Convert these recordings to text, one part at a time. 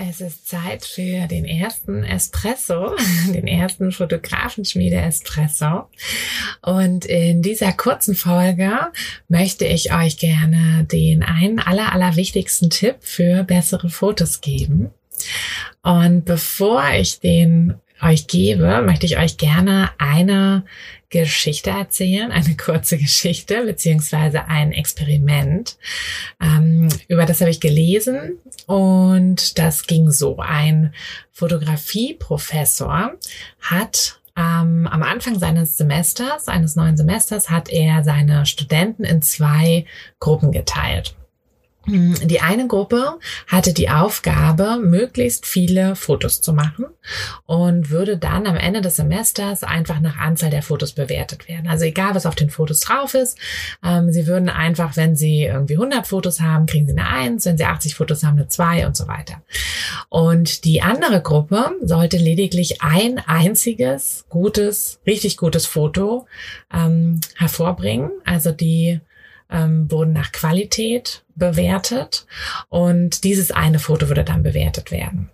Es ist Zeit für den ersten Espresso, den ersten Fotografenschmiede-Espresso. Und in dieser kurzen Folge möchte ich euch gerne den einen aller, aller wichtigsten Tipp für bessere Fotos geben. Und bevor ich den euch gebe, möchte ich euch gerne eine Geschichte erzählen, eine kurze Geschichte beziehungsweise ein Experiment. Ähm, über das habe ich gelesen und das ging so. Ein Fotografieprofessor hat ähm, am Anfang seines Semesters, eines neuen Semesters, hat er seine Studenten in zwei Gruppen geteilt. Die eine Gruppe hatte die Aufgabe, möglichst viele Fotos zu machen und würde dann am Ende des Semesters einfach nach Anzahl der Fotos bewertet werden. Also egal, was auf den Fotos drauf ist, ähm, sie würden einfach, wenn sie irgendwie 100 Fotos haben, kriegen sie eine 1, wenn sie 80 Fotos haben, eine 2 und so weiter. Und die andere Gruppe sollte lediglich ein einziges gutes, richtig gutes Foto ähm, hervorbringen. Also die ähm, wurden nach Qualität bewertet. Und dieses eine Foto würde dann bewertet werden.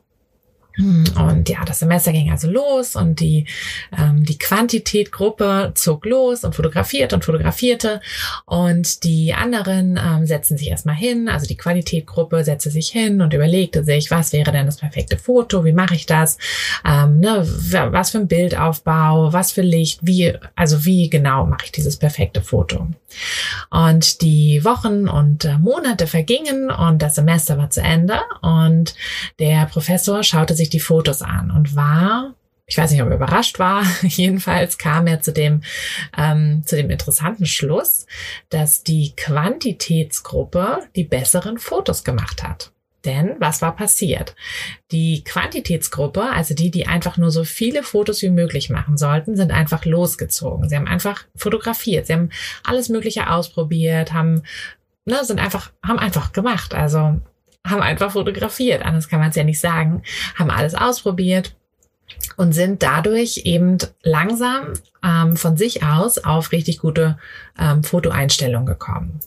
Hm, und ja, das Semester ging also los und die, ähm, die Quantitätgruppe zog los und fotografierte und fotografierte. Und die anderen ähm, setzten sich erstmal hin, also die Qualitätgruppe setzte sich hin und überlegte sich, was wäre denn das perfekte Foto, wie mache ich das, ähm, ne, was für ein Bildaufbau, was für Licht, wie, also wie genau mache ich dieses perfekte Foto. Und die Wochen und äh, Monate vergingen und das Semester war zu Ende und der Professor schaute sich die Fotos an und war ich weiß nicht, ob er überrascht war. Jedenfalls kam er zu dem, ähm, zu dem interessanten Schluss, dass die Quantitätsgruppe die besseren Fotos gemacht hat. Denn was war passiert? Die Quantitätsgruppe, also die, die einfach nur so viele Fotos wie möglich machen sollten, sind einfach losgezogen. Sie haben einfach fotografiert. Sie haben alles Mögliche ausprobiert, haben, ne, sind einfach, haben einfach gemacht. Also haben einfach fotografiert, anders kann man es ja nicht sagen, haben alles ausprobiert und sind dadurch eben langsam ähm, von sich aus auf richtig gute ähm, Fotoeinstellungen gekommen.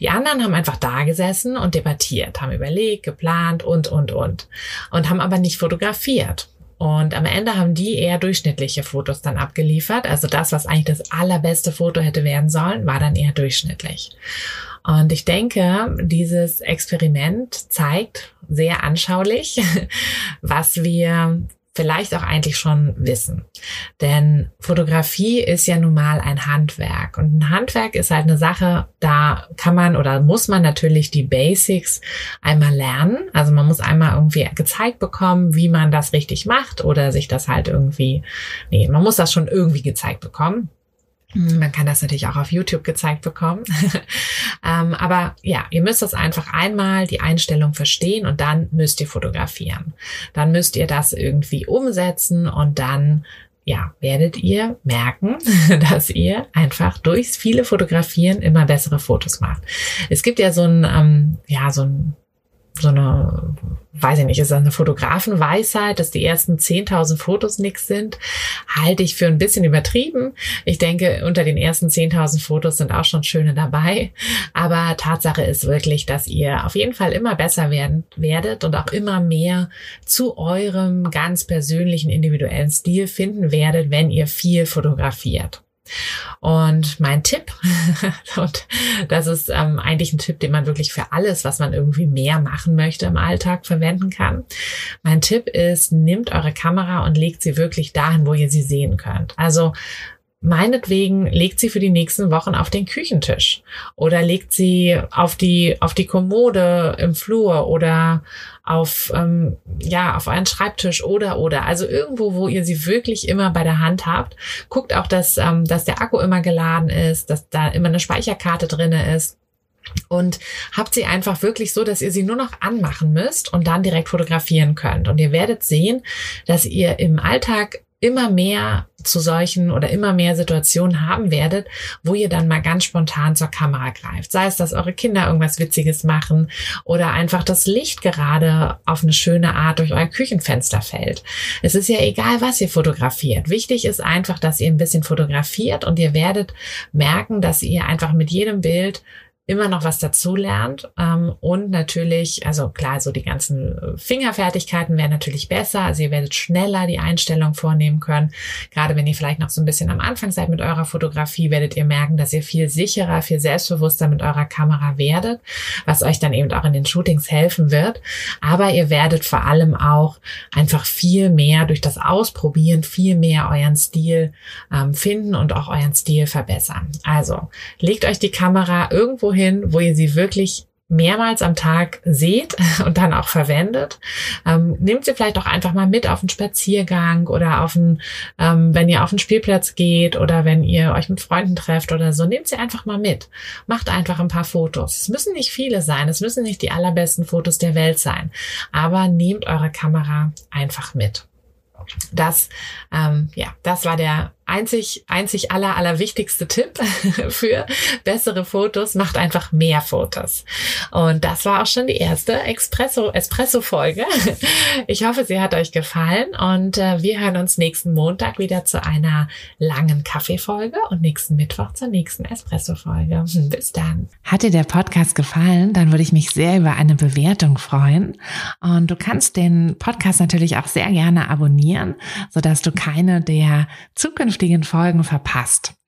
Die anderen haben einfach da gesessen und debattiert, haben überlegt, geplant und, und, und und haben aber nicht fotografiert. Und am Ende haben die eher durchschnittliche Fotos dann abgeliefert. Also das, was eigentlich das allerbeste Foto hätte werden sollen, war dann eher durchschnittlich. Und ich denke, dieses Experiment zeigt sehr anschaulich, was wir vielleicht auch eigentlich schon wissen. Denn Fotografie ist ja nun mal ein Handwerk. Und ein Handwerk ist halt eine Sache, da kann man oder muss man natürlich die Basics einmal lernen. Also man muss einmal irgendwie gezeigt bekommen, wie man das richtig macht oder sich das halt irgendwie, nee, man muss das schon irgendwie gezeigt bekommen. Man kann das natürlich auch auf YouTube gezeigt bekommen. ähm, aber ja, ihr müsst das einfach einmal die Einstellung verstehen und dann müsst ihr fotografieren. Dann müsst ihr das irgendwie umsetzen und dann ja, werdet ihr merken, dass ihr einfach durchs viele Fotografieren immer bessere Fotos macht. Es gibt ja so ein, ähm, ja, so ein so eine, weiß ich nicht, ist das eine Fotografenweisheit, dass die ersten 10.000 Fotos nix sind, halte ich für ein bisschen übertrieben. Ich denke, unter den ersten 10.000 Fotos sind auch schon schöne dabei. Aber Tatsache ist wirklich, dass ihr auf jeden Fall immer besser werden werdet und auch immer mehr zu eurem ganz persönlichen individuellen Stil finden werdet, wenn ihr viel fotografiert. Und mein Tipp, und das ist ähm, eigentlich ein Tipp, den man wirklich für alles, was man irgendwie mehr machen möchte im Alltag verwenden kann. Mein Tipp ist, nehmt eure Kamera und legt sie wirklich dahin, wo ihr sie sehen könnt. Also meinetwegen legt sie für die nächsten Wochen auf den Küchentisch oder legt sie auf die auf die Kommode im Flur oder auf ähm, ja auf einen Schreibtisch oder oder. Also irgendwo wo ihr sie wirklich immer bei der Hand habt. Guckt auch dass ähm, dass der Akku immer geladen ist dass da immer eine Speicherkarte drinne ist. Und habt sie einfach wirklich so, dass ihr sie nur noch anmachen müsst und dann direkt fotografieren könnt. Und ihr werdet sehen, dass ihr im Alltag immer mehr zu solchen oder immer mehr Situationen haben werdet, wo ihr dann mal ganz spontan zur Kamera greift. Sei es, dass eure Kinder irgendwas Witziges machen oder einfach das Licht gerade auf eine schöne Art durch euer Küchenfenster fällt. Es ist ja egal, was ihr fotografiert. Wichtig ist einfach, dass ihr ein bisschen fotografiert und ihr werdet merken, dass ihr einfach mit jedem Bild immer noch was dazu lernt ähm, und natürlich, also klar, so die ganzen äh, Fingerfertigkeiten wären natürlich besser, also ihr werdet schneller die Einstellung vornehmen können. Gerade wenn ihr vielleicht noch so ein bisschen am Anfang seid mit eurer Fotografie, werdet ihr merken, dass ihr viel sicherer, viel selbstbewusster mit eurer Kamera werdet, was euch dann eben auch in den Shootings helfen wird. Aber ihr werdet vor allem auch einfach viel mehr durch das Ausprobieren, viel mehr euren Stil ähm, finden und auch euren Stil verbessern. Also legt euch die Kamera irgendwo hin, wo ihr sie wirklich mehrmals am Tag seht und dann auch verwendet. Ähm, nehmt sie vielleicht auch einfach mal mit auf einen Spaziergang oder auf einen, ähm, wenn ihr auf den Spielplatz geht oder wenn ihr euch mit Freunden trefft oder so, nehmt sie einfach mal mit. Macht einfach ein paar Fotos. Es müssen nicht viele sein, es müssen nicht die allerbesten Fotos der Welt sein, aber nehmt eure Kamera einfach mit. Das, ähm, ja, das war der einzig, einzig aller, aller wichtigste Tipp für bessere Fotos. Macht einfach mehr Fotos. Und das war auch schon die erste Espresso, Espresso Folge. Ich hoffe, sie hat euch gefallen und äh, wir hören uns nächsten Montag wieder zu einer langen Kaffeefolge und nächsten Mittwoch zur nächsten Espresso Folge. Bis dann. Hat dir der Podcast gefallen? Dann würde ich mich sehr über eine Bewertung freuen. Und du kannst den Podcast natürlich auch sehr gerne abonnieren, sodass du keine der zukünftigen zukünftigen Folgen verpasst.